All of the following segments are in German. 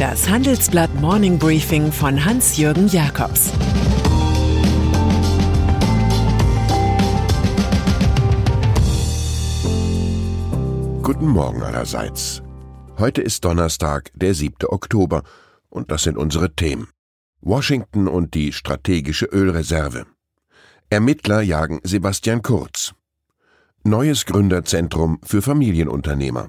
Das Handelsblatt Morning Briefing von Hans-Jürgen Jakobs Guten Morgen allerseits. Heute ist Donnerstag, der 7. Oktober, und das sind unsere Themen. Washington und die strategische Ölreserve. Ermittler jagen Sebastian Kurz. Neues Gründerzentrum für Familienunternehmer.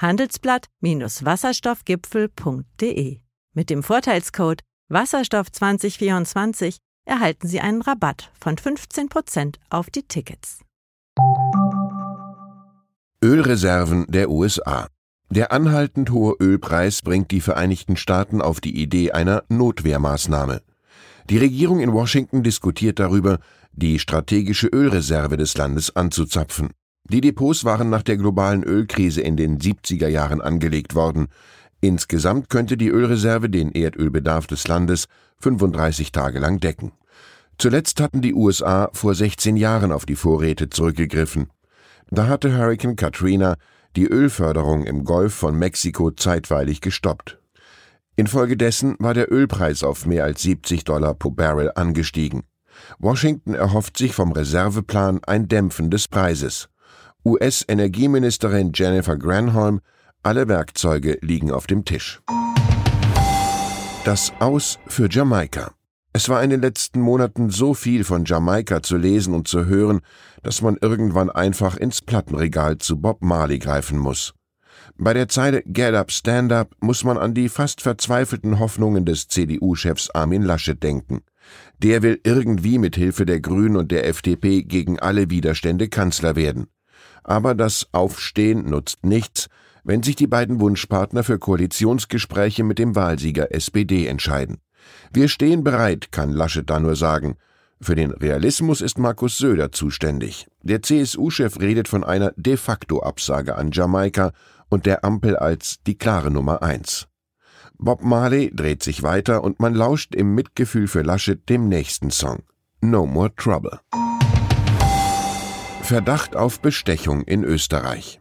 handelsblatt-wasserstoffgipfel.de. Mit dem Vorteilscode Wasserstoff 2024 erhalten Sie einen Rabatt von 15% auf die Tickets. Ölreserven der USA. Der anhaltend hohe Ölpreis bringt die Vereinigten Staaten auf die Idee einer Notwehrmaßnahme. Die Regierung in Washington diskutiert darüber, die strategische Ölreserve des Landes anzuzapfen. Die Depots waren nach der globalen Ölkrise in den 70er Jahren angelegt worden. Insgesamt könnte die Ölreserve den Erdölbedarf des Landes 35 Tage lang decken. Zuletzt hatten die USA vor 16 Jahren auf die Vorräte zurückgegriffen. Da hatte Hurricane Katrina die Ölförderung im Golf von Mexiko zeitweilig gestoppt. Infolgedessen war der Ölpreis auf mehr als 70 Dollar pro Barrel angestiegen. Washington erhofft sich vom Reserveplan ein Dämpfen des Preises. US-Energieministerin Jennifer Granholm, alle Werkzeuge liegen auf dem Tisch. Das Aus für Jamaika. Es war in den letzten Monaten so viel von Jamaika zu lesen und zu hören, dass man irgendwann einfach ins Plattenregal zu Bob Marley greifen muss. Bei der Zeile Get Up, Stand Up muss man an die fast verzweifelten Hoffnungen des CDU-Chefs Armin Laschet denken. Der will irgendwie mit Hilfe der Grünen und der FDP gegen alle Widerstände Kanzler werden. Aber das Aufstehen nutzt nichts, wenn sich die beiden Wunschpartner für Koalitionsgespräche mit dem Wahlsieger SPD entscheiden. Wir stehen bereit, kann Laschet da nur sagen. Für den Realismus ist Markus Söder zuständig. Der CSU-Chef redet von einer de facto Absage an Jamaika und der Ampel als die klare Nummer eins. Bob Marley dreht sich weiter und man lauscht im Mitgefühl für Laschet dem nächsten Song. No More Trouble. Verdacht auf Bestechung in Österreich.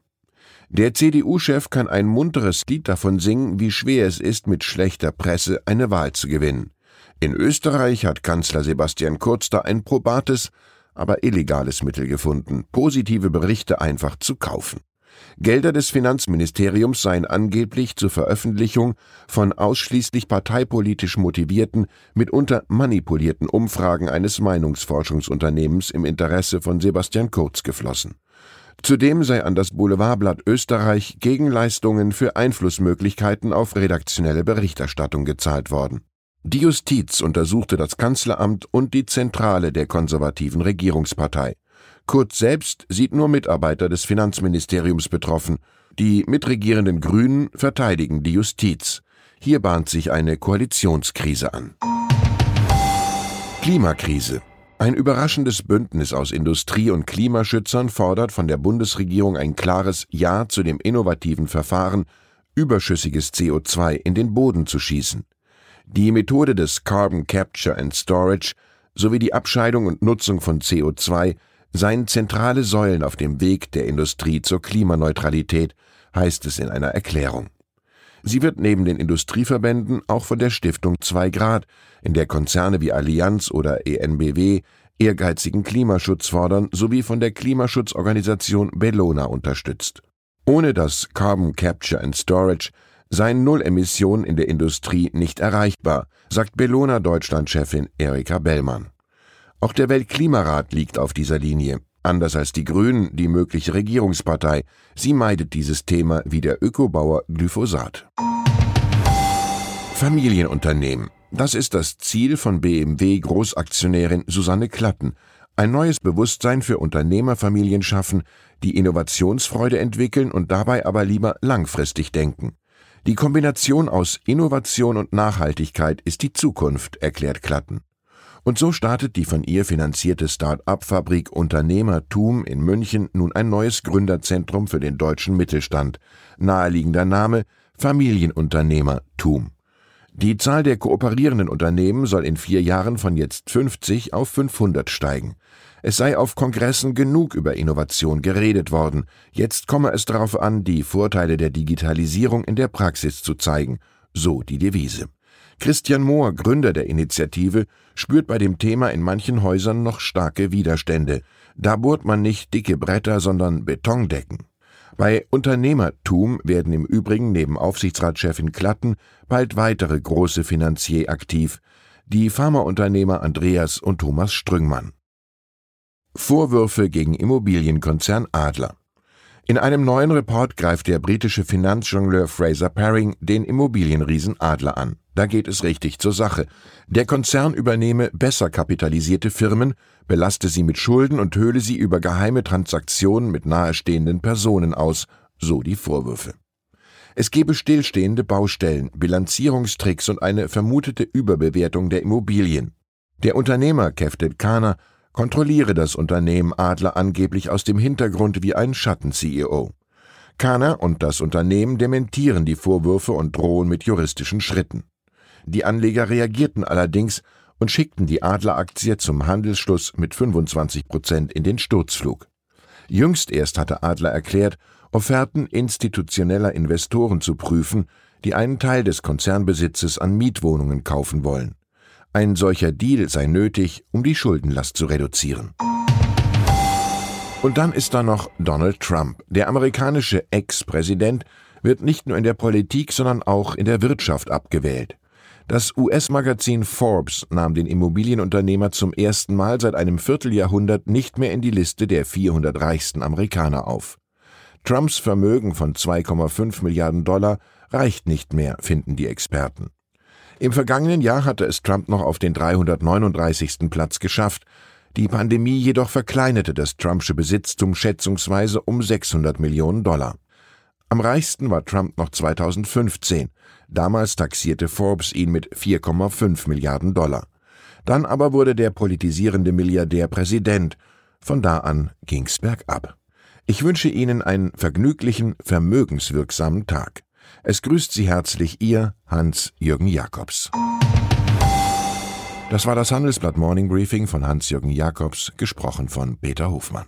Der CDU-Chef kann ein munteres Lied davon singen, wie schwer es ist, mit schlechter Presse eine Wahl zu gewinnen. In Österreich hat Kanzler Sebastian Kurz da ein probates, aber illegales Mittel gefunden, positive Berichte einfach zu kaufen. Gelder des Finanzministeriums seien angeblich zur Veröffentlichung von ausschließlich parteipolitisch motivierten, mitunter manipulierten Umfragen eines Meinungsforschungsunternehmens im Interesse von Sebastian Kurz geflossen. Zudem sei an das Boulevardblatt Österreich Gegenleistungen für Einflussmöglichkeiten auf redaktionelle Berichterstattung gezahlt worden. Die Justiz untersuchte das Kanzleramt und die Zentrale der konservativen Regierungspartei. Kurz selbst sieht nur Mitarbeiter des Finanzministeriums betroffen. Die mitregierenden Grünen verteidigen die Justiz. Hier bahnt sich eine Koalitionskrise an. Klimakrise. Ein überraschendes Bündnis aus Industrie- und Klimaschützern fordert von der Bundesregierung ein klares Ja zu dem innovativen Verfahren, überschüssiges CO2 in den Boden zu schießen. Die Methode des Carbon Capture and Storage sowie die Abscheidung und Nutzung von CO2 seien zentrale Säulen auf dem Weg der Industrie zur Klimaneutralität, heißt es in einer Erklärung. Sie wird neben den Industrieverbänden auch von der Stiftung 2 Grad, in der Konzerne wie Allianz oder ENBW ehrgeizigen Klimaschutz fordern, sowie von der Klimaschutzorganisation Bellona unterstützt. Ohne das Carbon Capture and Storage seien Nullemissionen in der Industrie nicht erreichbar, sagt Bellona Deutschlandchefin Erika Bellmann. Auch der Weltklimarat liegt auf dieser Linie. Anders als die Grünen, die mögliche Regierungspartei. Sie meidet dieses Thema wie der Ökobauer Glyphosat. Familienunternehmen. Das ist das Ziel von BMW Großaktionärin Susanne Klatten. Ein neues Bewusstsein für Unternehmerfamilien schaffen, die Innovationsfreude entwickeln und dabei aber lieber langfristig denken. Die Kombination aus Innovation und Nachhaltigkeit ist die Zukunft, erklärt Klatten. Und so startet die von ihr finanzierte Start-up-Fabrik Unternehmertum in München nun ein neues Gründerzentrum für den deutschen Mittelstand. Naheliegender Name Familienunternehmertum. Die Zahl der kooperierenden Unternehmen soll in vier Jahren von jetzt 50 auf 500 steigen. Es sei auf Kongressen genug über Innovation geredet worden. Jetzt komme es darauf an, die Vorteile der Digitalisierung in der Praxis zu zeigen. So die Devise. Christian Mohr, Gründer der Initiative, spürt bei dem Thema in manchen Häusern noch starke Widerstände. Da bohrt man nicht dicke Bretter, sondern Betondecken. Bei Unternehmertum werden im Übrigen neben Aufsichtsratschefin Klatten bald weitere große Finanzier aktiv, die Pharmaunternehmer Andreas und Thomas Strüngmann. Vorwürfe gegen Immobilienkonzern Adler. In einem neuen Report greift der britische Finanzjongleur Fraser Paring den Immobilienriesen Adler an. Da geht es richtig zur Sache. Der Konzern übernehme besser kapitalisierte Firmen, belaste sie mit Schulden und höhle sie über geheime Transaktionen mit nahestehenden Personen aus, so die Vorwürfe. Es gebe stillstehende Baustellen, Bilanzierungstricks und eine vermutete Überbewertung der Immobilien. Der Unternehmer Kefted Kana kontrolliere das Unternehmen Adler angeblich aus dem Hintergrund wie ein Schatten-CEO. Kana und das Unternehmen dementieren die Vorwürfe und drohen mit juristischen Schritten. Die Anleger reagierten allerdings und schickten die Adler-Aktie zum Handelsschluss mit 25 Prozent in den Sturzflug. Jüngst erst hatte Adler erklärt, Offerten institutioneller Investoren zu prüfen, die einen Teil des Konzernbesitzes an Mietwohnungen kaufen wollen. Ein solcher Deal sei nötig, um die Schuldenlast zu reduzieren. Und dann ist da noch Donald Trump. Der amerikanische Ex-Präsident wird nicht nur in der Politik, sondern auch in der Wirtschaft abgewählt. Das US-Magazin Forbes nahm den Immobilienunternehmer zum ersten Mal seit einem Vierteljahrhundert nicht mehr in die Liste der 400 reichsten Amerikaner auf. Trumps Vermögen von 2,5 Milliarden Dollar reicht nicht mehr, finden die Experten. Im vergangenen Jahr hatte es Trump noch auf den 339. Platz geschafft. Die Pandemie jedoch verkleinerte das Trumpsche Besitztum schätzungsweise um 600 Millionen Dollar. Am reichsten war Trump noch 2015. Damals taxierte Forbes ihn mit 4,5 Milliarden Dollar. Dann aber wurde der politisierende Milliardär Präsident. Von da an ging's bergab. Ich wünsche Ihnen einen vergnüglichen, vermögenswirksamen Tag. Es grüßt Sie herzlich Ihr Hans-Jürgen Jakobs. Das war das Handelsblatt Morning Briefing von Hans-Jürgen Jakobs, gesprochen von Peter Hofmann.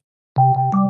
you